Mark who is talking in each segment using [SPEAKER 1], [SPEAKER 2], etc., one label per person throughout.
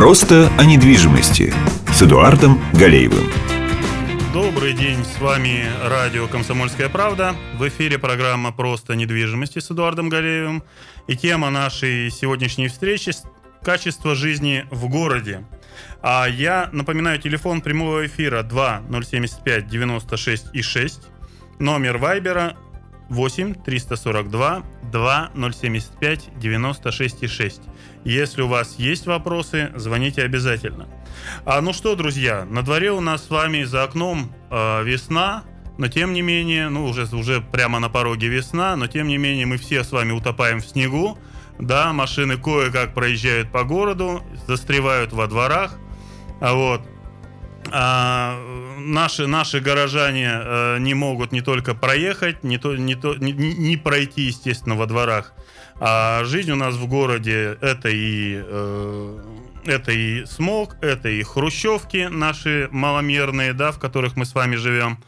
[SPEAKER 1] Просто о недвижимости с Эдуардом Галеевым.
[SPEAKER 2] Добрый день, с вами радио «Комсомольская правда». В эфире программа «Просто недвижимости» с Эдуардом Галеевым. И тема нашей сегодняшней встречи – качество жизни в городе. А я напоминаю, телефон прямого эфира 2 075 96 и 6. Номер Вайбера 8 342 2 075 96 и 6. Если у вас есть вопросы, звоните обязательно. А, ну что, друзья, на дворе у нас с вами за окном э, весна, но тем не менее, ну уже, уже прямо на пороге весна, но тем не менее мы все с вами утопаем в снегу, да, машины кое-как проезжают по городу, застревают во дворах, а вот. А, наши, наши горожане э, не могут не только проехать, не, то, не, то, не, не пройти, естественно, во дворах. А жизнь у нас в городе это и, э, это и смог, это и хрущевки наши маломерные, да, в которых мы с вами живем.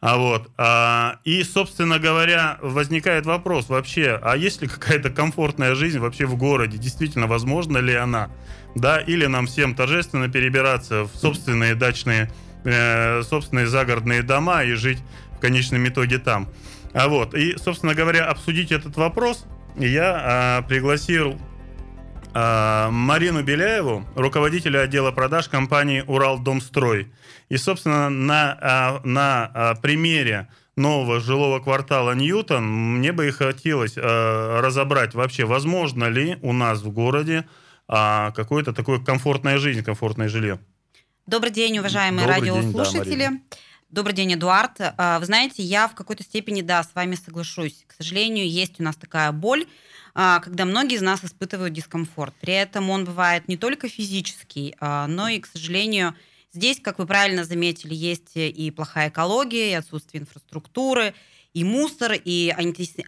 [SPEAKER 2] А вот, а, и, собственно говоря, возникает вопрос вообще, а есть ли какая-то комфортная жизнь вообще в городе? Действительно, возможно ли она? Да, или нам всем торжественно перебираться в собственные дачные, э, собственные загородные дома и жить в конечном итоге там? А вот, и, собственно говоря, обсудить этот вопрос я а, пригласил а, Марину Беляеву, руководителя отдела продаж компании «Уралдомстрой». И, собственно, на, а, на а, примере нового жилого квартала Ньютон мне бы и хотелось а, разобрать вообще, возможно ли у нас в городе а, какое-то такое комфортная жизнь, комфортное жилье.
[SPEAKER 3] Добрый день, уважаемые Добрый радиослушатели. День, да, Добрый день, Эдуард. А, вы знаете, я в какой-то степени, да, с вами соглашусь. К сожалению, есть у нас такая боль, а, когда многие из нас испытывают дискомфорт. При этом он бывает не только физический, а, но и, к сожалению, здесь, как вы правильно заметили, есть и плохая экология, и отсутствие инфраструктуры, и мусор, и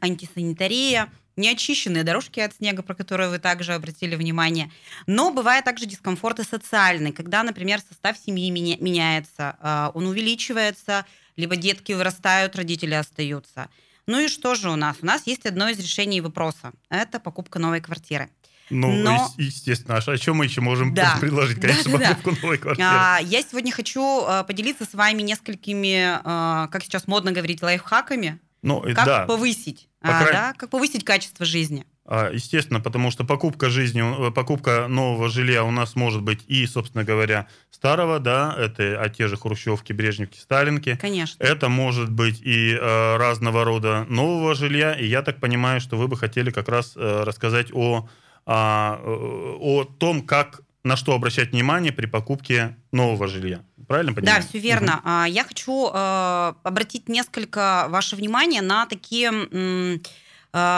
[SPEAKER 3] антисанитария – неочищенные дорожки от снега, про которые вы также обратили внимание. Но бывает также дискомфорт и социальный, когда, например, состав семьи меняется, а, он увеличивается, либо детки вырастают, родители остаются. Ну и что же у нас? У нас есть одно из решений вопроса. Это покупка новой квартиры.
[SPEAKER 2] Ну, Но... естественно, а о чем мы еще можем да. предложить, конечно, да, покупку да. новой квартиры? А,
[SPEAKER 3] я сегодня хочу а, поделиться с вами несколькими, а, как сейчас модно говорить, лайфхаками, ну, как да. повысить, По а, край... да, как повысить качество жизни.
[SPEAKER 2] А, естественно, потому что покупка жизни, э, покупка нового жилья у нас может быть и, собственно говоря, старого, да, это а те же хрущевки, брежневки, сталинки.
[SPEAKER 3] Конечно.
[SPEAKER 2] Это может быть и э, разного рода нового жилья. И я так понимаю, что вы бы хотели как раз э, рассказать о, о, э, о том, как на что обращать внимание при покупке нового жилья. Правильно понимаю?
[SPEAKER 3] Да, все верно. Угу. Я хочу э, обратить несколько ваше внимание на такие э,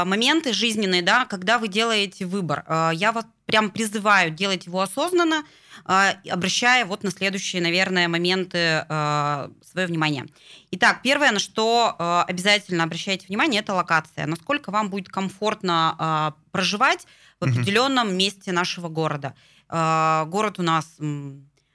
[SPEAKER 3] моменты жизненные, да, когда вы делаете выбор. Э, я вас прям призываю делать его осознанно, обращая вот на следующие, наверное, моменты свое внимание. Итак, первое, на что обязательно обращайте внимание, это локация. Насколько вам будет комфортно проживать в определенном месте нашего города. Город у нас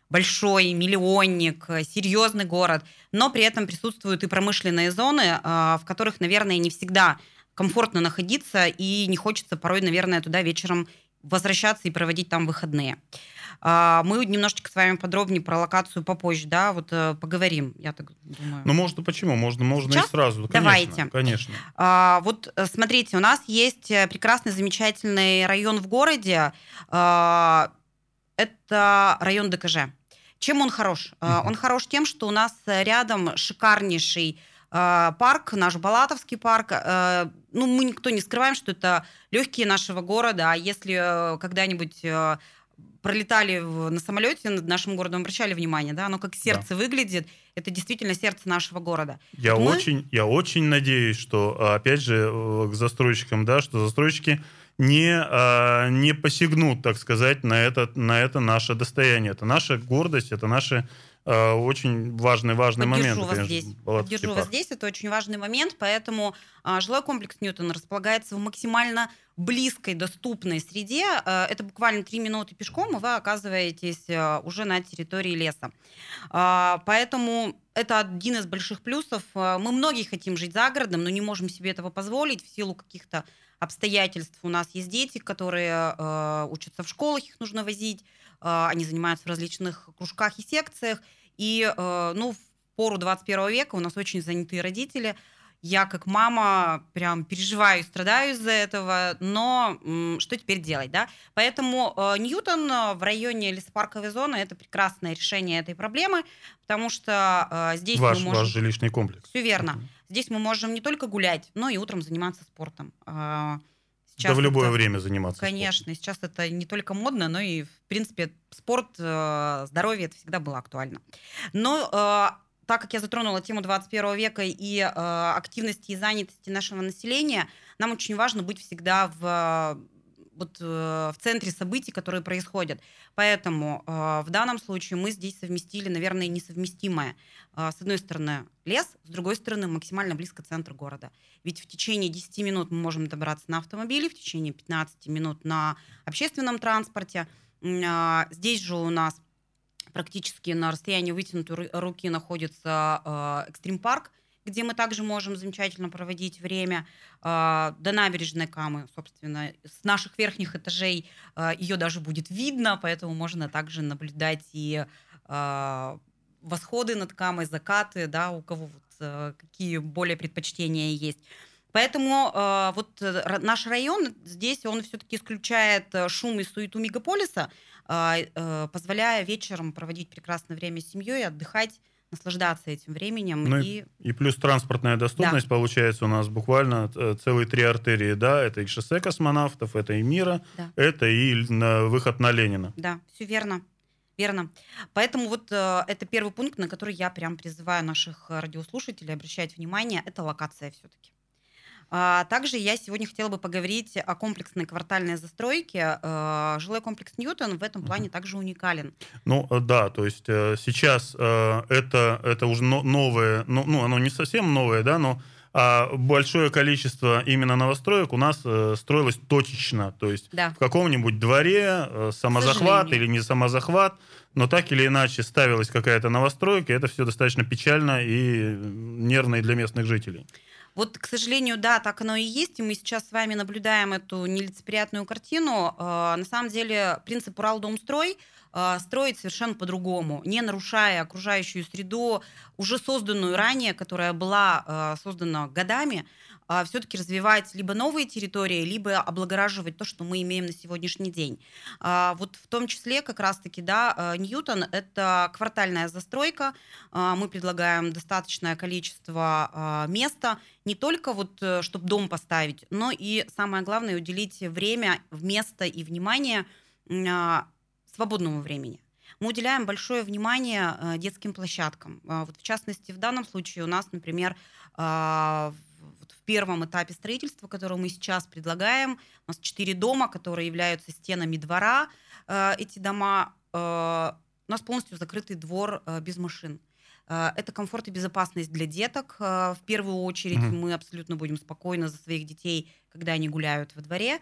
[SPEAKER 3] большой, миллионник, серьезный город, но при этом присутствуют и промышленные зоны, а, в которых, наверное, не всегда комфортно находиться, и не хочется порой, наверное, туда вечером возвращаться и проводить там выходные. А, мы немножечко с вами подробнее про локацию попозже, да, вот э, поговорим, я так думаю.
[SPEAKER 2] Ну, можно почему? Можно, можно
[SPEAKER 3] Сейчас?
[SPEAKER 2] и сразу.
[SPEAKER 3] Конечно, Давайте.
[SPEAKER 2] Конечно.
[SPEAKER 3] А, вот э, смотрите, у нас есть э, прекрасный, замечательный район в городе. А, это район ДКЖ. Чем он хорош? Uh-huh. Он хорош тем, что у нас рядом шикарнейший э, парк, наш Балатовский парк. Э, ну, мы никто не скрываем, что это легкие нашего города. А если когда-нибудь пролетали на самолете над нашим городом, обращали внимание, да, оно как сердце да. выглядит, это действительно сердце нашего города.
[SPEAKER 2] Я Мы... очень, я очень надеюсь, что, опять же, к застройщикам, да, что застройщики не, а, не посягнут, так сказать, на это, на это наше достояние. Это наша гордость, это наши а, очень важный, важный
[SPEAKER 3] Поддержу
[SPEAKER 2] момент.
[SPEAKER 3] Вас здесь. Поддержу вас здесь, это очень важный момент, поэтому а, жилой комплекс Ньютон располагается в максимально близкой, доступной среде, э, это буквально три минуты пешком, и вы оказываетесь э, уже на территории леса. А, поэтому это один из больших плюсов. Э, мы многие хотим жить за городом, но не можем себе этого позволить в силу каких-то обстоятельств. У нас есть дети, которые э, учатся в школах, их нужно возить, э, они занимаются в различных кружках и секциях. И э, ну, в пору 21 века у нас очень занятые родители – я как мама прям переживаю и страдаю из-за этого, но что теперь делать, да? Поэтому э, Ньютон э, в районе лесопарковой зоны это прекрасное решение этой проблемы, потому что э, здесь
[SPEAKER 2] ваш,
[SPEAKER 3] мы можем...
[SPEAKER 2] Ваш жилищный комплекс.
[SPEAKER 3] Все верно. Uh-huh. Здесь мы можем не только гулять, но и утром заниматься спортом.
[SPEAKER 2] Э, сейчас да в любое это, время заниматься.
[SPEAKER 3] Конечно, спортом. сейчас это не только модно, но и, в принципе, спорт, э, здоровье, это всегда было актуально. Но э, так как я затронула тему 21 века и э, активности и занятости нашего населения, нам очень важно быть всегда в вот э, в центре событий, которые происходят. Поэтому э, в данном случае мы здесь совместили, наверное, несовместимое. Э, с одной стороны лес, с другой стороны максимально близко центр города. Ведь в течение 10 минут мы можем добраться на автомобиле, в течение 15 минут на общественном транспорте. Э, здесь же у нас практически на расстоянии вытянутой руки находится э, экстрим-парк, где мы также можем замечательно проводить время. Э, до набережной Камы, собственно, с наших верхних этажей э, ее даже будет видно, поэтому можно также наблюдать и восходы над Камой, закаты, да, у кого вот, какие более предпочтения есть. Поэтому э, вот наш район здесь, он все-таки исключает шум и суету мегаполиса, а, э, позволяя вечером проводить прекрасное время с семьей, отдыхать наслаждаться этим временем.
[SPEAKER 2] Ну и... и плюс транспортная доступность да. получается у нас буквально э, целые три артерии, да, это и шоссе космонавтов, это и Мира, да. это и выход на Ленина.
[SPEAKER 3] Да, все верно. Верно. Поэтому вот э, это первый пункт, на который я прям призываю наших радиослушателей обращать внимание, это локация все-таки. А, также я сегодня хотела бы поговорить о комплексной квартальной застройке. А, жилой комплекс Ньютон в этом плане также уникален.
[SPEAKER 2] Ну э, да, то есть э, сейчас э, это, это уже новое, ну, ну оно не совсем новое, да, но а большое количество именно новостроек у нас э, строилось точечно, то есть да. в каком-нибудь дворе э, самозахват или не самозахват, но так или иначе ставилась какая-то новостройка, и это все достаточно печально и нервно и для местных жителей.
[SPEAKER 3] Вот, к сожалению, да, так оно и есть, и мы сейчас с вами наблюдаем эту нелицеприятную картину. А, на самом деле принцип Уралдомстрой а, строить совершенно по-другому, не нарушая окружающую среду, уже созданную ранее, которая была а, создана годами, а, все-таки развивать либо новые территории, либо облагораживать то, что мы имеем на сегодняшний день. А, вот в том числе как раз-таки, да, а, Ньютон – это квартальная застройка. Мы предлагаем достаточное количество места, не только вот, э, чтобы дом поставить, но и, самое главное, уделить время, место и внимание свободному времени мы уделяем большое внимание э, детским площадкам. Вот в частности, в данном случае у нас, например, в первом этапе строительства, которое мы сейчас предлагаем. У нас четыре дома, которые являются стенами двора. Э, эти дома, э, у нас полностью закрытый двор э, без машин. Это комфорт и безопасность для деток. В первую очередь mm-hmm. мы абсолютно будем спокойны за своих детей, когда они гуляют во дворе.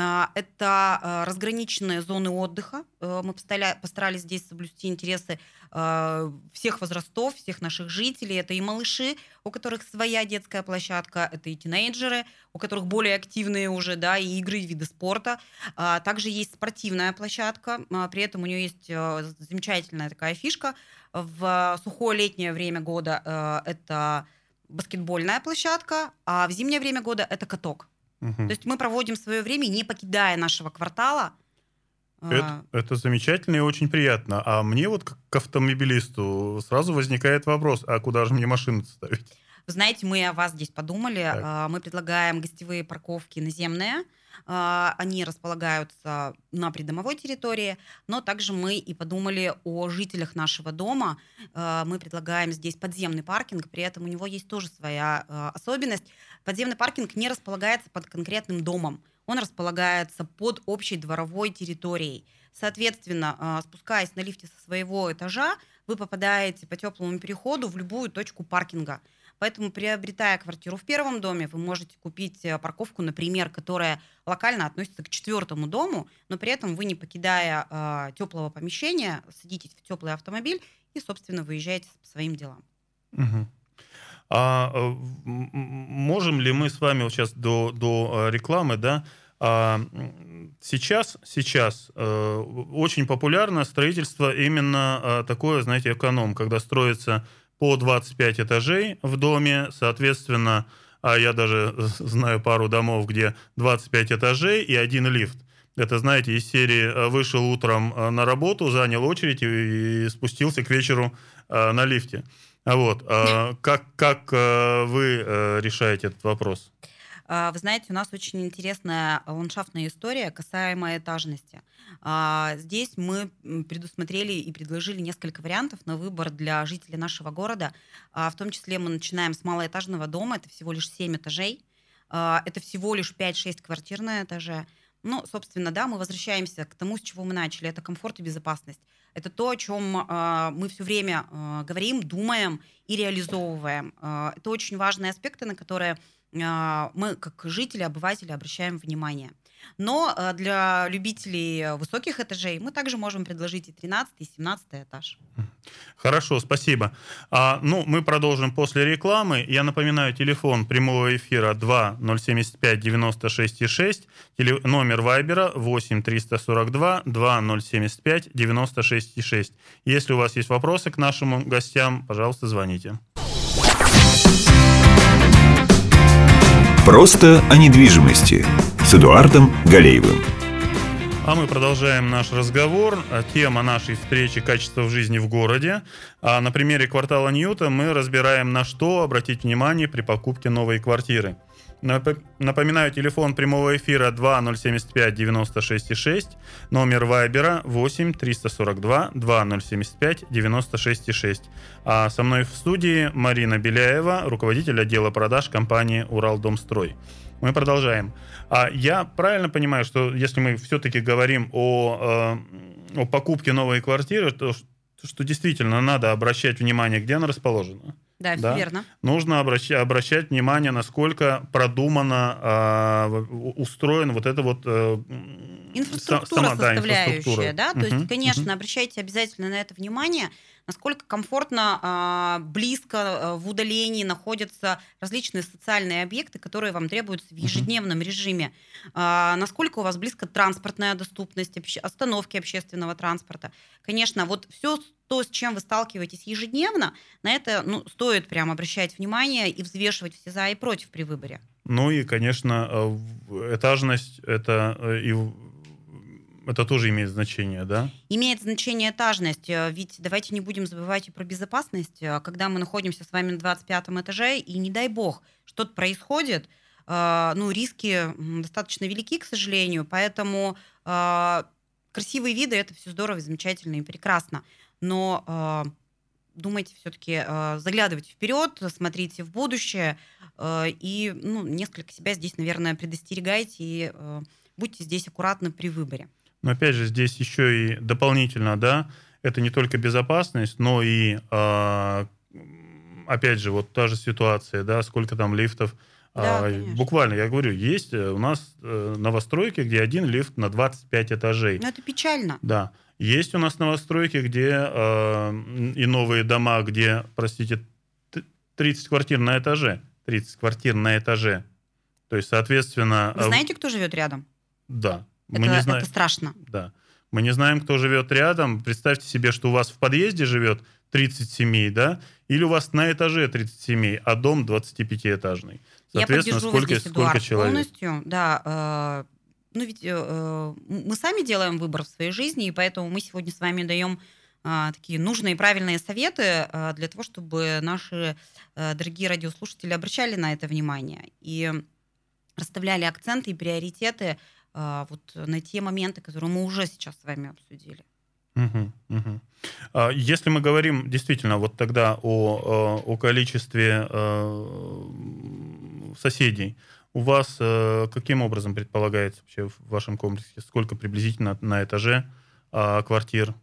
[SPEAKER 3] А, это а, разграниченные зоны отдыха. Э, мы постарались здесь соблюсти интересы а, всех возрастов, всех наших жителей. Это и малыши, у которых своя детская площадка, это и тинейджеры, у которых более активные уже да, и игры, и виды спорта. Также есть спортивная площадка, при этом у нее есть э, замечательная такая фишка. В сухое летнее время года э, это баскетбольная площадка, а в зимнее время года это каток. Угу. То есть мы проводим свое время, не покидая нашего квартала.
[SPEAKER 2] Это, а... это замечательно и очень приятно. А мне вот как автомобилисту сразу возникает вопрос, а куда же мне машину ставить?
[SPEAKER 3] Вы знаете, мы о вас здесь подумали. Так. А, мы предлагаем гостевые парковки наземные. А, они располагаются на придомовой территории, но также мы и подумали о жителях нашего дома. Мы предлагаем здесь подземный паркинг, при этом у него есть тоже своя особенность. Подземный паркинг не располагается под конкретным домом, он располагается под общей дворовой территорией. Соответственно, спускаясь на лифте со своего этажа, вы попадаете по теплому переходу в любую точку паркинга – Поэтому, приобретая квартиру в первом доме, вы можете купить э, парковку, например, которая локально относится к четвертому дому, но при этом вы, не покидая э, теплого помещения, садитесь в теплый автомобиль и, собственно, выезжаете по своим делам.
[SPEAKER 2] Угу. А э, можем ли мы с вами вот сейчас до, до рекламы, да, а, сейчас, сейчас э, очень популярно строительство именно э, такое, знаете, эконом, когда строится по 25 этажей в доме, соответственно, а я даже знаю пару домов, где 25 этажей и один лифт. Это, знаете, из серии э, «вышел утром на работу, занял очередь и спустился к вечеру на лифте». Вот. Как, как вы решаете этот вопрос?
[SPEAKER 3] А, вы знаете, у нас очень интересная ландшафтная история, касаемая этажности. А, здесь мы предусмотрели и предложили несколько вариантов на выбор для жителей нашего города. А, в том числе мы начинаем с малоэтажного дома, это всего лишь 7 этажей. Это всего лишь 5-6 квартир на этаже. Ну, собственно, да, мы возвращаемся к тому, с чего мы начали. Это комфорт и безопасность. Это то, о чем э, мы все время э, говорим, думаем и реализовываем. Э, это очень важные аспекты, на которые а, мы, как жители, обыватели, обращаем внимание. Но а, для любителей высоких этажей мы также можем предложить и 13, и 17 этаж.
[SPEAKER 2] Хорошо, спасибо. А, ну, мы продолжим после рекламы. Я напоминаю, телефон прямого эфира 2 075 96 6, теле, номер Вайбера 8 342 2 075 96 6. Если у вас есть вопросы к нашим гостям, пожалуйста, звоните.
[SPEAKER 1] Просто о недвижимости с Эдуардом Галеевым.
[SPEAKER 2] А мы продолжаем наш разговор. Тема нашей встречи «Качество жизни в городе». А на примере квартала Ньюта мы разбираем, на что обратить внимание при покупке новой квартиры – Напоминаю, телефон прямого эфира 2075 96 6, номер Вайбера 8 342 2075 96 6. А со мной в студии Марина Беляева, руководитель отдела продаж компании «Уралдомстрой». Мы продолжаем. А я правильно понимаю, что если мы все-таки говорим о, э, о покупке новой квартиры, то что действительно надо обращать внимание, где она расположена?
[SPEAKER 3] Да, да? верно.
[SPEAKER 2] Нужно обращать, обращать внимание, насколько продумано, э, устроен вот это вот... Э,
[SPEAKER 3] инфраструктура сама, составляющая, да? Инфраструктура. да? То есть, конечно, обращайте обязательно на это внимание, насколько комфортно, а, близко, а, в удалении находятся различные социальные объекты, которые вам требуются в ежедневном режиме, а, насколько у вас близко транспортная доступность, остановки общественного транспорта. Конечно, вот все то, с чем вы сталкиваетесь ежедневно, на это ну, стоит прям обращать внимание и взвешивать все за и против при выборе.
[SPEAKER 2] Ну и, конечно, этажность это э, и это тоже имеет значение, да?
[SPEAKER 3] Имеет значение этажность, э, ведь давайте не будем забывать и про безопасность. Э, когда мы находимся с вами на 25 этаже, и не дай бог, что-то происходит, э, ну, риски достаточно велики, к сожалению, поэтому красивые виды — это все здорово, замечательно и прекрасно. Но думайте все-таки, заглядывайте вперед, смотрите в будущее и ну, несколько себя здесь, наверное, предостерегайте и будьте здесь аккуратны при выборе.
[SPEAKER 2] Но опять же, здесь еще и дополнительно, да, это не только безопасность, но и, э, опять же, вот та же ситуация, да, сколько там лифтов. Да, э, буквально, я говорю, есть э, у нас э, новостройки, где один лифт на 25 этажей.
[SPEAKER 3] Но это печально.
[SPEAKER 2] Да. Есть у нас новостройки, где э, и новые дома, где, простите, 30 квартир на этаже. 30 квартир на этаже. То есть, соответственно...
[SPEAKER 3] Вы знаете, кто живет рядом?
[SPEAKER 2] Да.
[SPEAKER 3] Это, мы не знаем, это страшно.
[SPEAKER 2] Да. Мы не знаем, кто живет рядом. Представьте себе, что у вас в подъезде живет 30 семей, да, или у вас на этаже 30 семей, а дом 25-этажный.
[SPEAKER 3] Соответственно, Я сколько, здесь, сколько Эдуард, человек? Полностью, да. Э, ну ведь э, мы сами делаем выбор в своей жизни, и поэтому мы сегодня с вами даем э, такие нужные и правильные советы э, для того, чтобы наши э, дорогие радиослушатели обращали на это внимание и расставляли акценты и приоритеты вот на те моменты, которые мы уже сейчас с вами обсудили.
[SPEAKER 2] Угу, угу. Если мы говорим действительно вот тогда о, о количестве э, соседей, у вас э, каким образом предполагается вообще в вашем комплексе, сколько приблизительно на этаже а, квартир?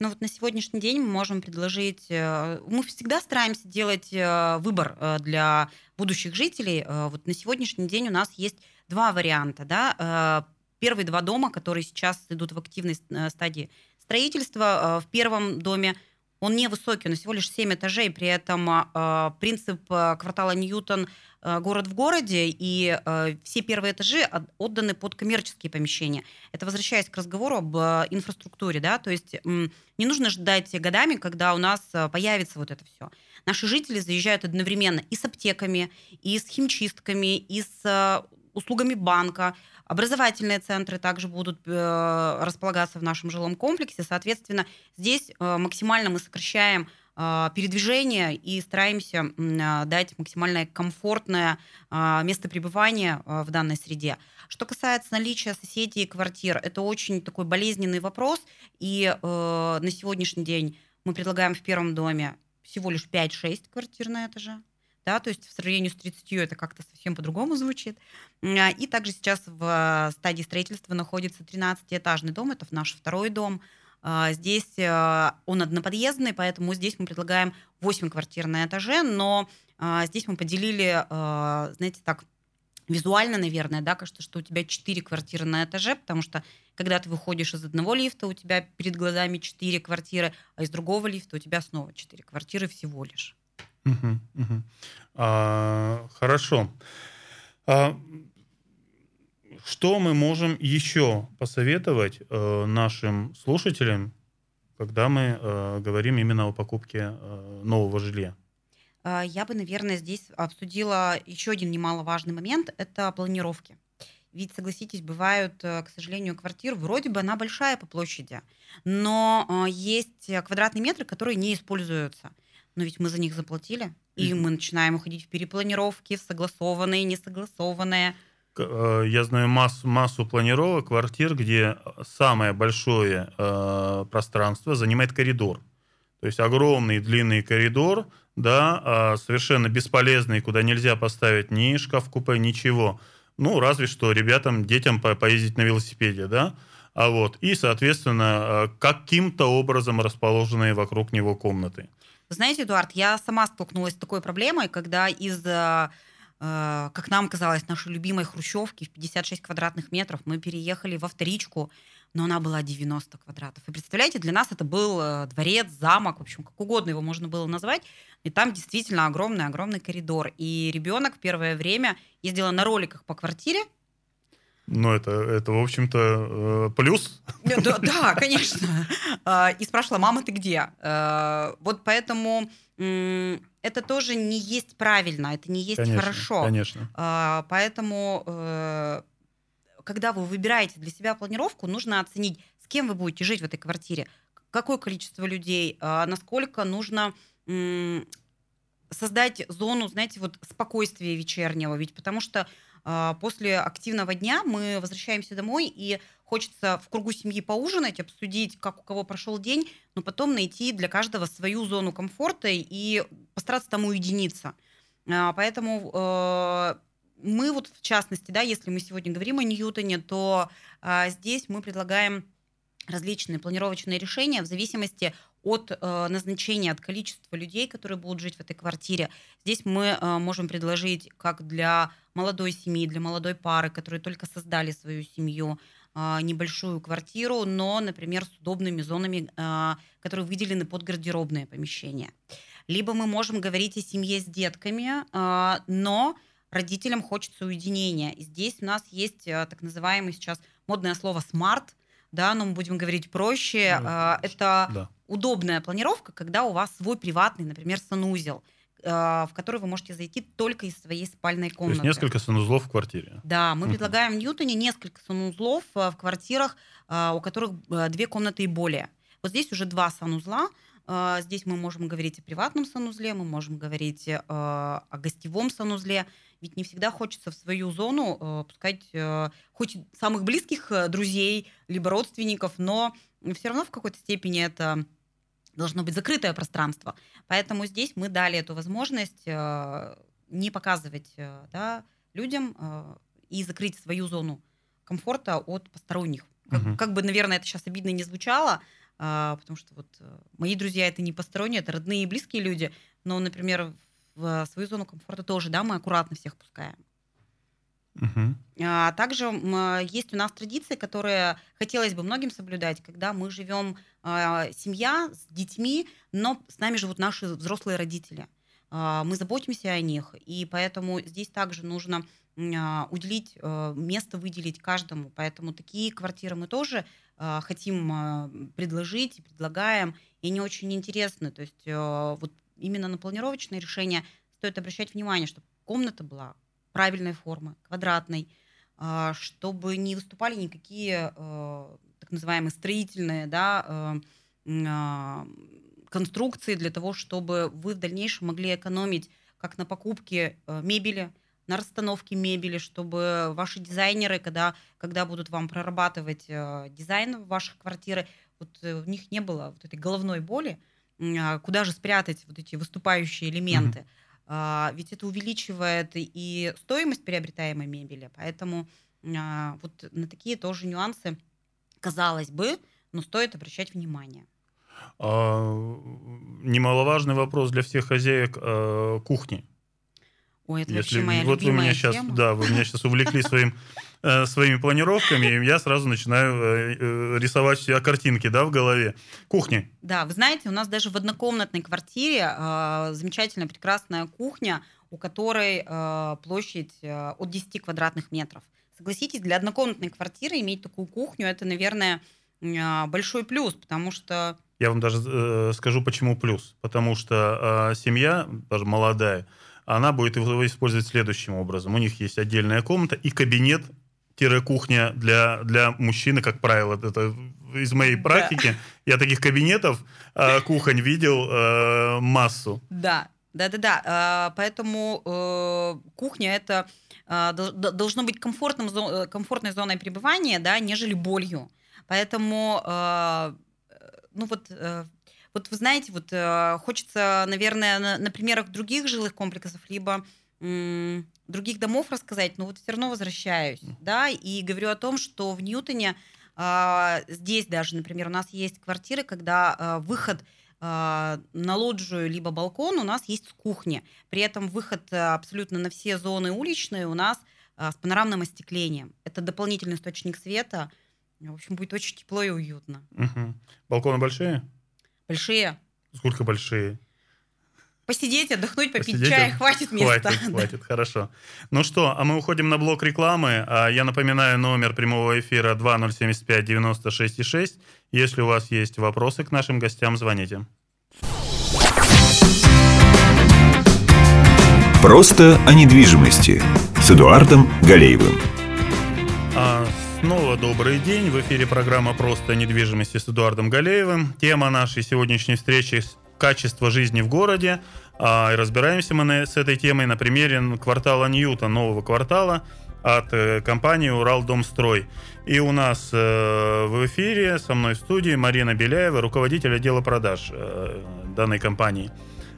[SPEAKER 3] Ну вот на сегодняшний день мы можем предложить, э, мы всегда стараемся делать э, выбор э, для будущих жителей. Вот на сегодняшний день у нас есть два варианта. Да? Первые два дома, которые сейчас идут в активной стадии строительства. В первом доме он невысокий, он всего лишь 7 этажей, при этом э, принцип э, квартала Ньютон э, город в городе, и э, все первые этажи отданы под коммерческие помещения. Это возвращаясь к разговору об э, инфраструктуре, да, то есть э, не нужно ждать годами, когда у нас э, появится вот это все. Наши жители заезжают одновременно и с аптеками, и с химчистками, и с э, услугами банка, Образовательные центры также будут э, располагаться в нашем жилом комплексе. Соответственно, здесь э, максимально мы сокращаем э, передвижение и стараемся дать максимально комфортное место пребывания в данной среде. Что касается наличия соседей и квартир, это очень такой болезненный вопрос. И на сегодняшний день мы предлагаем в первом доме всего лишь 5-6 квартир на этаже да, то есть в сравнении с 30 это как-то совсем по-другому звучит. А, и также сейчас в стадии строительства находится 13-этажный дом, это наш второй дом. А, здесь э, он одноподъездный, поэтому здесь мы предлагаем 8 квартир на этаже, но а, здесь мы поделили, знаете, так, визуально, наверное, да, кажется, что у тебя 4 квартиры на этаже, потому что когда ты выходишь из одного лифта, у тебя перед глазами 4 квартиры, а из другого лифта у тебя снова 4 квартиры всего лишь.
[SPEAKER 2] Мгм. А, хорошо. А, что мы можем еще посоветовать э, нашим слушателям, когда мы э, говорим именно о покупке э, нового жилья?
[SPEAKER 3] А, я бы, наверное, здесь обсудила еще один немаловажный момент– это планировки. Ведь, согласитесь, бывают, к сожалению, квартиры, вроде бы она большая по площади, но есть квадратные метры, которые не используются – но ведь мы за них заплатили, и mm-hmm. мы начинаем уходить в перепланировки, в согласованные, несогласованные.
[SPEAKER 2] Э, я знаю массу, массу планировок квартир, где самое большое э, пространство занимает коридор. То есть огромный длинный коридор, да, э, совершенно бесполезный, куда нельзя поставить ни шкаф-купе, ничего. Ну, разве что ребятам, детям по поездить на велосипеде, да. А вот, и, соответственно, э, каким-то образом расположенные вокруг него комнаты.
[SPEAKER 3] Знаете, Эдуард, я сама столкнулась с такой проблемой, когда из э, э, как нам казалось, нашей любимой хрущевки в 56 квадратных метров мы переехали во вторичку, но она была 90 квадратов. И представляете, для нас это был дворец, замок, в общем, как угодно его можно было назвать. И там действительно огромный-огромный коридор. И ребенок первое время ездила на роликах по квартире,
[SPEAKER 2] ну, это, это в общем-то, э, плюс.
[SPEAKER 3] Да, да, конечно. А, и спрашивала, мама, ты где? А, вот поэтому это тоже не есть правильно, это не есть
[SPEAKER 2] конечно,
[SPEAKER 3] хорошо.
[SPEAKER 2] Конечно.
[SPEAKER 3] А, поэтому, э, когда вы выбираете для себя планировку, нужно оценить, с кем вы будете жить в этой квартире, какое количество людей, насколько нужно создать зону, знаете, вот спокойствия вечернего, ведь потому что а, после активного дня мы возвращаемся домой, и хочется в кругу семьи поужинать, обсудить, как у кого прошел день, но потом найти для каждого свою зону комфорта и постараться там уединиться. А, поэтому э, мы вот в частности, да, если мы сегодня говорим о Ньютоне, то а, здесь мы предлагаем различные планировочные решения в зависимости от э, назначения, от количества людей, которые будут жить в этой квартире. Здесь мы э, можем предложить как для молодой семьи, для молодой пары, которые только создали свою семью, э, небольшую квартиру, но, например, с удобными зонами, э, которые выделены под гардеробные помещения. Либо мы можем говорить о семье с детками, э, но родителям хочется уединения. И здесь у нас есть э, так называемый сейчас модное слово «смарт», да, но мы будем говорить проще. Да. Это да. Удобная планировка, когда у вас свой приватный, например, санузел а, в который вы можете зайти только из своей спальной комнаты.
[SPEAKER 2] То есть несколько санузлов в квартире.
[SPEAKER 3] Да, мы uh предлагаем в Ньютоне несколько санузлов а, в квартирах, а, у которых две комнаты и более. Вот здесь уже два санузла. Здесь мы можем говорить о приватном санузле, мы можем говорить о гостевом санузле. Ведь не всегда хочется в свою зону пускать хоть самых близких друзей, либо родственников, но все равно в какой-то степени это должно быть закрытое пространство. Поэтому здесь мы дали эту возможность э, не показывать э, да, людям э, и закрыть свою зону комфорта от посторонних. Как, угу. как бы, наверное, это сейчас обидно не звучало, потому что вот мои друзья это не посторонние, это родные и близкие люди, но, например, в свою зону комфорта тоже, да, мы аккуратно всех пускаем.
[SPEAKER 2] Мгм.
[SPEAKER 3] А также есть у нас традиции, которые хотелось бы многим соблюдать, когда мы живем а, семья с детьми, но с нами живут наши взрослые родители. А, Мы заботимся о них, и поэтому здесь также нужно а, уделить а, место, выделить каждому. Поэтому такие квартиры мы тоже а, хотим а, предложить предлагаем, и они очень интересны. То есть а, вот именно на планировочные решения стоит обращать внимание, чтобы комната была правильной формы, квадратной, а, чтобы не выступали никакие а, так называемые строительные да, м, а, конструкции для того, чтобы вы в дальнейшем могли экономить как на покупке а, мебели, на расстановке мебели, чтобы ваши дизайнеры, когда, когда будут вам прорабатывать дизайн ваших квартиры, вот э, у них не было вот этой головной боли, а, куда же спрятать вот эти выступающие элементы. А, Ведь это увеличивает и стоимость приобретаемой мебели, поэтому а, вот на такие тоже нюансы, казалось бы, но стоит обращать внимание.
[SPEAKER 2] А, Немаловажный вопрос для всех хозяек э, кухни.
[SPEAKER 3] Ой, это
[SPEAKER 2] Если
[SPEAKER 3] вообще моя
[SPEAKER 2] вот вы
[SPEAKER 3] любимая
[SPEAKER 2] меня сейчас,
[SPEAKER 3] тема.
[SPEAKER 2] да, вы меня сейчас увлекли своим э, своими планировками, я сразу начинаю э, э, рисовать все картинки, да, в голове. Кухни.
[SPEAKER 3] Да, вы знаете, у нас даже в однокомнатной квартире замечательная, прекрасная кухня, у которой площадь от 10 квадратных метров. Согласитесь, для однокомнатной квартиры иметь такую кухню, это, наверное, большой плюс, потому что...
[SPEAKER 2] Я вам даже э, скажу, почему плюс. Потому что э, семья, даже молодая, она будет его использовать следующим образом. У них есть отдельная комната и кабинет кухня для, для мужчины, как правило. Это из моей
[SPEAKER 3] Да.
[SPEAKER 2] практики. Я таких кабинетов, э, кухонь видел э, массу.
[SPEAKER 3] Да, да-да-да. а, Поэтому э, кухня это д- должно быть комфортным, э, комфортной зоной пребывания, да, нежели болью. Поэтому, э, ну вот, э, вот вы знаете, вот э, хочется, наверное, на, на примерах других жилых комплексов, либо м, других домов рассказать, но вот все равно возвращаюсь, да, и говорю о том, что в Ньютоне а, здесь даже, например, у нас есть квартиры, когда а, выход а, на лоджию либо балкон у нас есть с кухни. При этом выход а, абсолютно на все зоны уличные у нас с панорамным остеклением. Это дополнительный источник света. В общем, будет очень тепло и уютно.
[SPEAKER 2] Мгм. Балконы большие?
[SPEAKER 3] Большие.
[SPEAKER 2] Сколько большие?
[SPEAKER 3] Посидеть, отдохнуть, попить
[SPEAKER 2] Посидеть,
[SPEAKER 3] чай,
[SPEAKER 2] от-
[SPEAKER 3] хватит места.
[SPEAKER 2] Хватит, хватит, хорошо. Ну что, а мы уходим на блок рекламы. А Я напоминаю, номер прямого эфира 2075 96 6. Если у вас есть вопросы к нашим гостям, звоните.
[SPEAKER 1] Просто о недвижимости с Эдуардом Галеевым.
[SPEAKER 2] А, Снова добрый день. В эфире программа «Просто о недвижимости» с Эдуардом Галеевым. Тема нашей сегодняшней встречи – качество жизни в городе. А, и разбираемся мы с этой темой на примере квартала Ньюта, нового квартала от э, компании «Уралдомстрой». И у нас э, в эфире со мной в студии Марина Беляева, руководитель отдела продаж э, данной компании.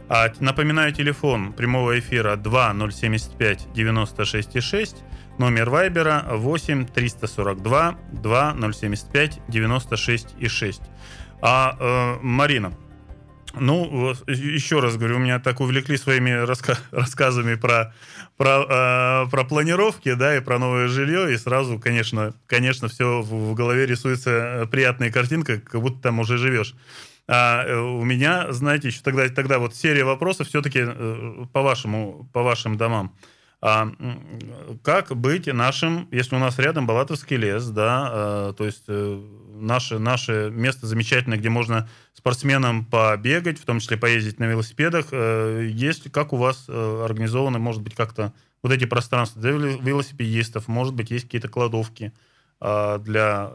[SPEAKER 2] А, напоминаю, телефон прямого эфира 2075 96 6, номер Вайбера 8 342 2075 96 и 6. А, э, Марина, ну, э- еще раз говорю, меня так увлекли своими раска- рассказами про, про, э, про планировки, да, и про новое жилье, и сразу, конечно, конечно, все в, в голове рисуется э, приятная картинка, как будто там уже живешь. А э, у меня, знаете, еще тогда, тогда вот серия вопросов все-таки по вашему, по вашим домам. А, как быть нашим, если у нас рядом Балатовский лес, да, э, то есть э, наше, наше место замечательное, где можно спортсменам побегать, в том числе поездить на велосипедах. э, Есть, как у вас э, организованы, может быть, как-то вот эти пространства для вело- велосипедистов, может быть, есть какие-то кладовки а, для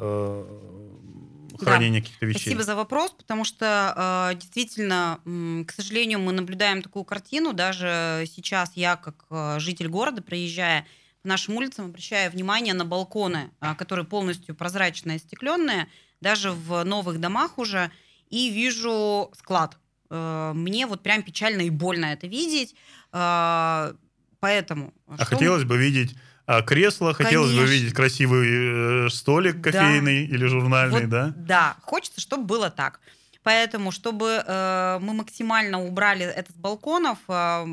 [SPEAKER 2] э, хранения каких-то вещей?
[SPEAKER 3] Спасибо за вопрос, потому что э, действительно, к сожалению, мы наблюдаем такую картину. Даже сейчас я, как э, житель города, проезжая по нашим улицам, обращаю внимание на балконы, а, которые полностью прозрачные, остекленные, даже в новых домах уже, и вижу склад. Э, Мне вот прям печально и больно это видеть. Э, Поэтому...
[SPEAKER 2] А хотелось бы видеть а, кресло, хотелось бы видеть красивый э, столик кофейный да. или журнальный,
[SPEAKER 3] вот,
[SPEAKER 2] да?
[SPEAKER 3] Да, хочется, чтобы было так. Поэтому, чтобы э, мы максимально убрали это с балконов, э,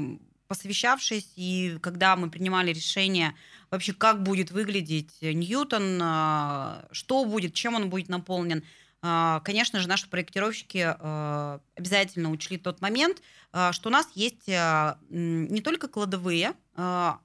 [SPEAKER 3] посовещавшись, и когда мы принимали решение вообще, как будет выглядеть Ньютон, э, что будет, чем он будет наполнен, э, конечно же, наши проектировщики э, обязательно учли тот момент, э, что у нас есть э, не только кладовые,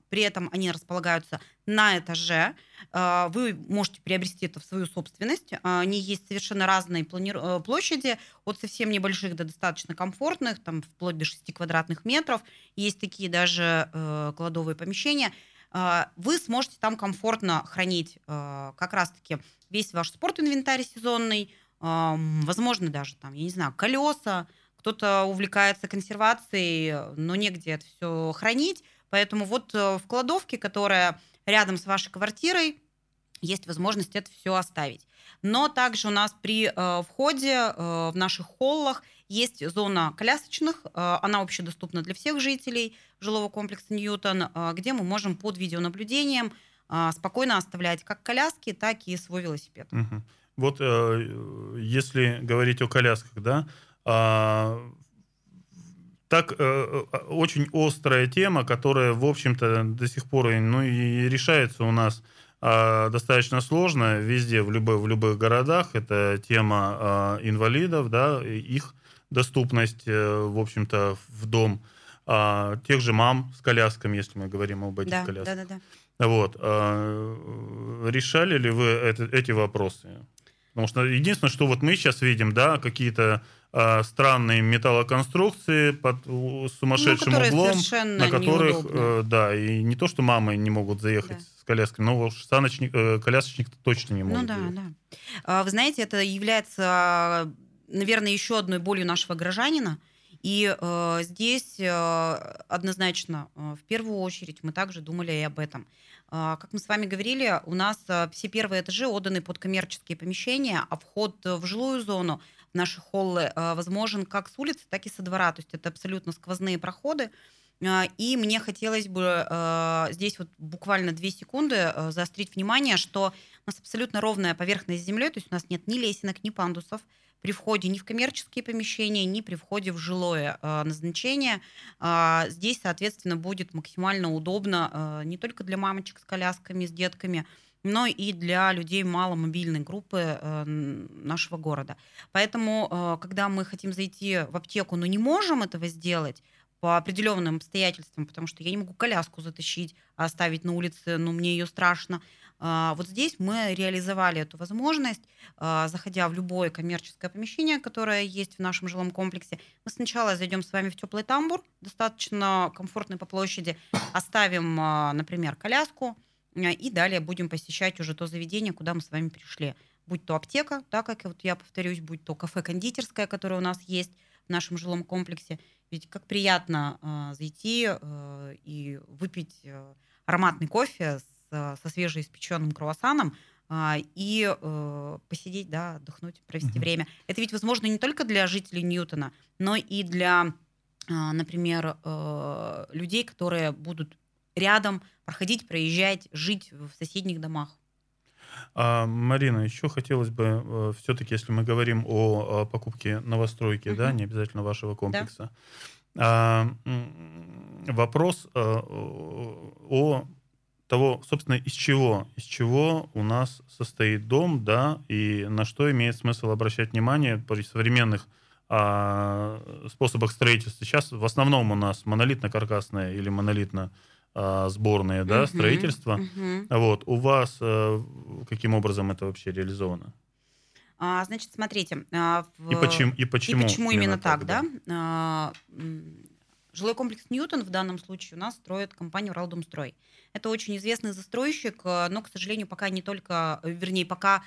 [SPEAKER 3] при этом они располагаются на этаже. А, вы можете приобрести это в свою собственность. А, они есть совершенно разные э, площади, от совсем небольших до достаточно комфортных, там вплоть до 6 квадратных метров. Есть такие даже э, кладовые помещения. А, вы сможете там комфортно хранить как раз-таки весь ваш спортинвентарь сезонный, возможно, даже там, я не знаю, колеса, кто-то увлекается консервацией, но негде это все хранить. Поэтому вот э, в кладовке, которая рядом с вашей квартирой, есть возможность это все оставить. Но также у нас при э, входе э, в наших холлах есть зона колясочных, э, она общедоступна для всех жителей жилого комплекса Ньютон, э, где мы можем под видеонаблюдением э, спокойно оставлять как коляски, так и свой велосипед.
[SPEAKER 2] Угу. Вот э, если говорить о колясках, да, э, так э, э, очень острая тема, которая, в общем-то, до сих пор ну, и решается у нас э, достаточно сложно везде, в, любых в любых городах. Это тема э, инвалидов, да, их доступность, э, в общем-то, в дом. Э, тех же мам с колясками, если мы говорим об этих
[SPEAKER 3] да,
[SPEAKER 2] колясках.
[SPEAKER 3] Да, да,
[SPEAKER 2] да. Вот. Э, решали ли вы это, эти вопросы? Потому что единственное, что вот мы сейчас видим, да, какие-то э, странные металлоконструкции под сумасшедшим ну, углом, на которых, э, да, и не то, что мамы не могут заехать да. с коляской, но саночник, э, колясочник точно не может.
[SPEAKER 3] Ну да, заехать. да. Вы знаете, это является, наверное, еще одной болью нашего горожанина. И э, здесь э, однозначно, э, в первую очередь, мы также думали и об этом. Э, как мы с вами говорили, у нас э, все первые этажи отданы под коммерческие помещения, а вход в жилую зону наши холлы э, возможен как с улицы, так и со двора. То есть это абсолютно сквозные проходы. Э, и мне хотелось бы э, здесь вот буквально две секунды заострить внимание, что у нас абсолютно ровная поверхность с землей, то есть у нас нет ни лесенок, ни пандусов при входе ни в коммерческие помещения, ни при входе в жилое назначение. Здесь, соответственно, будет максимально удобно не только для мамочек с колясками, с детками, но и для людей маломобильной группы э, нашего города. Поэтому, э, когда мы хотим зайти в аптеку, но не можем этого сделать, по определенным обстоятельствам, потому что я не могу коляску затащить, а оставить на улице, но мне ее страшно. А, вот здесь мы реализовали эту возможность, а, заходя в любое коммерческое помещение, которое есть в нашем жилом комплексе. Мы сначала зайдем с вами в теплый тамбур, достаточно комфортный по площади, оставим, например, коляску, и далее будем посещать уже то заведение, куда мы с вами пришли. Будь то аптека, да, как вот я повторюсь, будь то кафе-кондитерское, которое у нас есть в нашем жилом комплексе. Ведь как приятно э, зайти э, и выпить э, ароматный кофе с, э, со свежеиспеченным круассаном, э, и э, посидеть, да, отдохнуть, провести mm-hmm. время. Это ведь возможно не только для жителей Ньютона, но и для, э, например, э, людей, которые будут рядом, проходить, проезжать, жить в соседних домах.
[SPEAKER 2] А, Марина, еще хотелось бы, э, все-таки, если мы говорим о, о покупке новостройки, uh-huh. да, не обязательно вашего комплекса, да. а, вопрос а, о того, собственно, из чего, из чего у нас состоит дом, да, и на что имеет смысл обращать внимание при современных а, способах строительства. Сейчас в основном у нас монолитно-каркасное или монолитно а, сборные, да, uh-huh, строительства. Uh-huh. Вот, у вас э, каким образом это вообще реализовано?
[SPEAKER 3] А, значит, смотрите. А,
[SPEAKER 2] в... И почему, и почему,
[SPEAKER 3] и почему именно, именно так, да? да? А, жилой комплекс Ньютон в данном случае у нас строит компания «Уралдомстрой». Это очень известный застройщик, э, но, к сожалению, пока не только, вернее, пока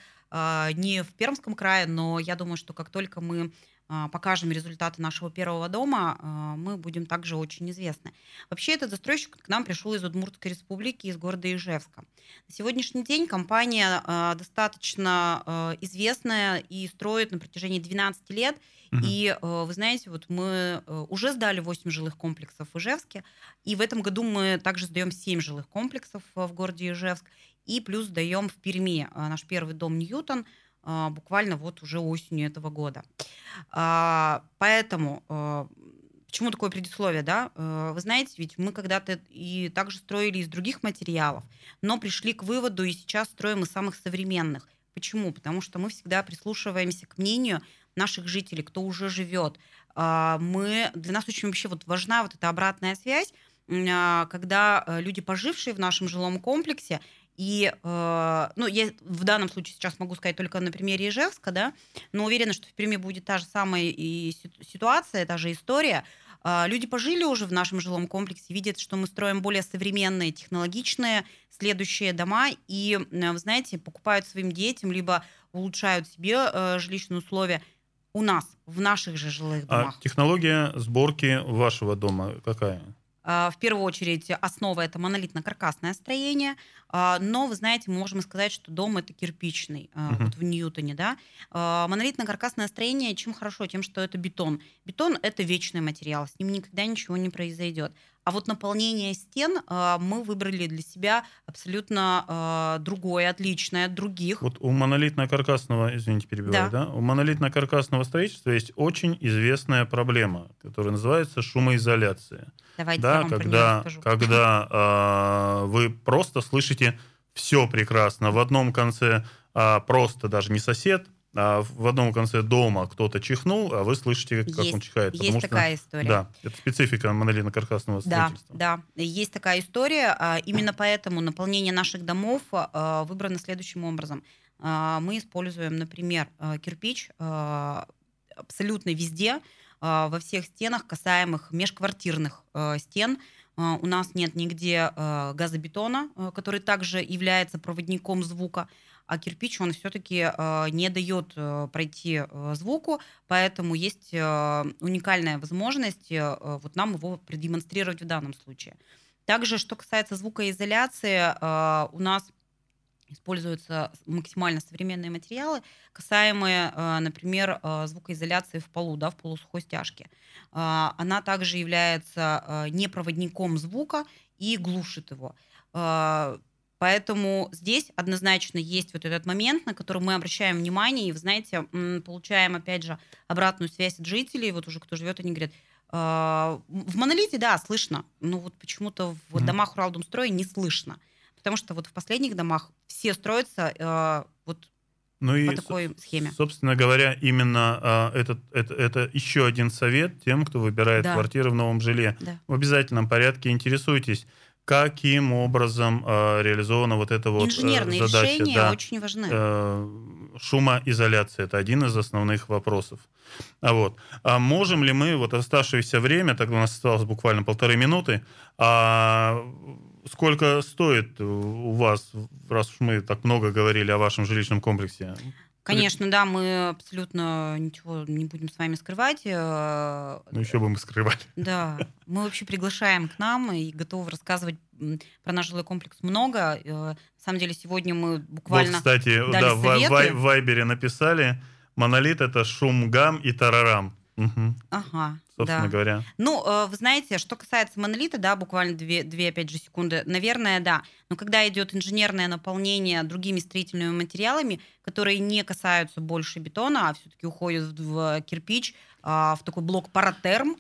[SPEAKER 3] не в Пермском крае, но я думаю, что как только мы а, покажем результаты нашего первого дома, а, мы будем также очень известны. Вообще этот застройщик к нам пришел из Удмуртской республики, из города Ижевска. На сегодняшний день компания а, достаточно известная и строит на протяжении 12 лет. Угу. И вы знаете, вот мы уже сдали 8 жилых комплексов в Ижевске, и в этом году мы также сдаем 7 жилых комплексов в городе Ижевск, и плюс сдаем в Перми наш первый дом Ньютон – а, буквально вот уже осенью этого года. А, поэтому а, Почему такое предисловие, да? Вы знаете, ведь мы когда-то и также строили из других материалов, но пришли к выводу и сейчас строим из самых современных. Почему? Потому что мы всегда прислушиваемся к мнению наших жителей, кто уже живет. Мы, для нас очень вообще вот важна вот эта обратная связь, когда э, люди, пожившие в нашем жилом комплексе, и, э, ну, я в данном случае сейчас могу сказать только на примере Ижевска, да, но уверена, что в Перми будет та же самая и ситуация, та же история. Э, люди пожили уже в нашем жилом комплексе, видят, что мы строим более современные, технологичные следующие дома, и, э, вы знаете, покупают своим детям, либо улучшают себе э, жилищные условия у нас, в наших же жилых а домах.
[SPEAKER 2] А технология сборки вашего дома какая?
[SPEAKER 3] А, в первую очередь основа это монолитно-каркасное строение, а, но вы знаете, мы можем сказать, что дом это кирпичный, uh-huh. вот в Ньютоне, да. Монолитно-каркасное строение чем хорошо, тем, что это бетон. Бетон это вечный материал, с ним никогда ничего не произойдет. А вот наполнение стен э, мы выбрали для себя абсолютно э, другое, отличное от других.
[SPEAKER 2] Вот у монолитно-каркасного, извините, перебиваю, да. да? У монолитно-каркасного строительства есть очень известная проблема, которая называется шумоизоляция.
[SPEAKER 3] Давайте
[SPEAKER 2] да,
[SPEAKER 3] я вам
[SPEAKER 2] когда, когда э, вы просто слышите все прекрасно. В одном конце э, просто даже не сосед, а в одном конце дома кто-то чихнул, а вы слышите, как
[SPEAKER 3] есть,
[SPEAKER 2] он чихает.
[SPEAKER 3] Есть такая что, история.
[SPEAKER 2] Да, это специфика монолитно-каркасного строительства.
[SPEAKER 3] Да, да, есть такая история. А, именно поэтому наполнение наших домов а, выбрано следующим образом. А, мы используем, например, кирпич абсолютно везде, во всех стенах, касаемых межквартирных стен. У нас нет нигде газобетона, который также является проводником звука а кирпич, он все-таки э, не дает э, пройти э, звуку, поэтому есть уникальная возможность вот нам его продемонстрировать в данном случае. Также, что касается звукоизоляции, у нас используются максимально современные материалы, касаемые, например, звукоизоляции в полу, да, в полусухой стяжке. Она также является непроводником звука и глушит его. Поэтому здесь однозначно есть вот этот момент, на который мы обращаем внимание, и, вы знаете, получаем, опять же, обратную связь от жителей, вот уже кто живет, они говорят, «А, в монолите, да, слышно, но вот почему-то в домах Уралдомстроя не слышно, потому что вот в последних домах все строятся а, вот ну по и, такой схеме.
[SPEAKER 2] Собственно говоря, именно а, этот, это, это еще один совет тем, кто выбирает да. квартиры в новом жилье. Да. В обязательном порядке интересуйтесь каким образом э, реализована вот эта вот
[SPEAKER 3] э, Инженерные
[SPEAKER 2] задача.
[SPEAKER 3] решения да. очень важны. Э,
[SPEAKER 2] шумоизоляция – это один из основных вопросов. А вот. А можем ли мы, вот оставшееся время, тогда у нас осталось буквально полторы минуты, а сколько стоит у вас, раз уж мы так много говорили о вашем жилищном комплексе?
[SPEAKER 3] Конечно, да, мы абсолютно ничего не будем с вами скрывать.
[SPEAKER 2] Э, ну, еще бы мы скрывали.
[SPEAKER 3] Да, мы вообще приглашаем к нам и готовы рассказывать про наш жилой комплекс много. Э, на самом деле, сегодня мы буквально
[SPEAKER 2] Вот, кстати,
[SPEAKER 3] дали да,
[SPEAKER 2] советы. в Вайбере написали, монолит — это шум гам и тарарам.
[SPEAKER 3] Угу. Ага
[SPEAKER 2] собственно да. говоря.
[SPEAKER 3] Ну, э, вы знаете, что касается монолита, да, буквально две, две, опять же, секунды, наверное, да. Но когда идет инженерное наполнение другими строительными материалами, которые не касаются больше бетона, а все-таки уходят в, кирпич, а, в такой блок паратерм,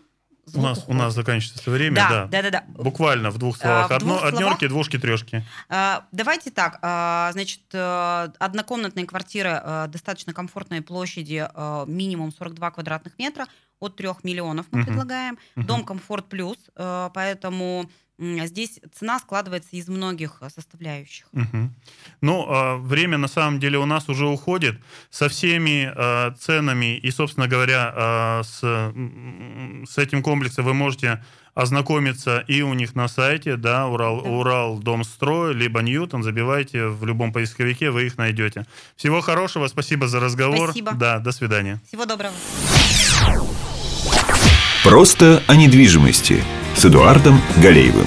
[SPEAKER 2] у нас, у нас заканчивается время, да.
[SPEAKER 3] Да, да, да.
[SPEAKER 2] Буквально в двух словах. А, в двух Одно, Однерки, двушки, трешки.
[SPEAKER 3] А, давайте так. А, значит, а, однокомнатная квартира а, достаточно комфортной площади, минимум 42 квадратных метра, от 3 миллионов мы uh-huh. предлагаем. Uh-huh. Дом комфорт плюс, а, поэтому здесь цена складывается из многих э, составляющих.
[SPEAKER 2] Мгм. Ну, а, время на самом деле у нас уже уходит. Со всеми а, ценами и, собственно говоря, с, с этим комплексом вы можете ознакомиться и у них на сайте, да, Урал,
[SPEAKER 3] Да.
[SPEAKER 2] Урал Домстрой, либо Ньютон, забивайте в любом поисковике, вы их найдете. Всего хорошего, спасибо за разговор.
[SPEAKER 3] Спасибо.
[SPEAKER 2] Да, до свидания.
[SPEAKER 3] Всего доброго.
[SPEAKER 1] Просто о недвижимости с Эдуардом Галеевым.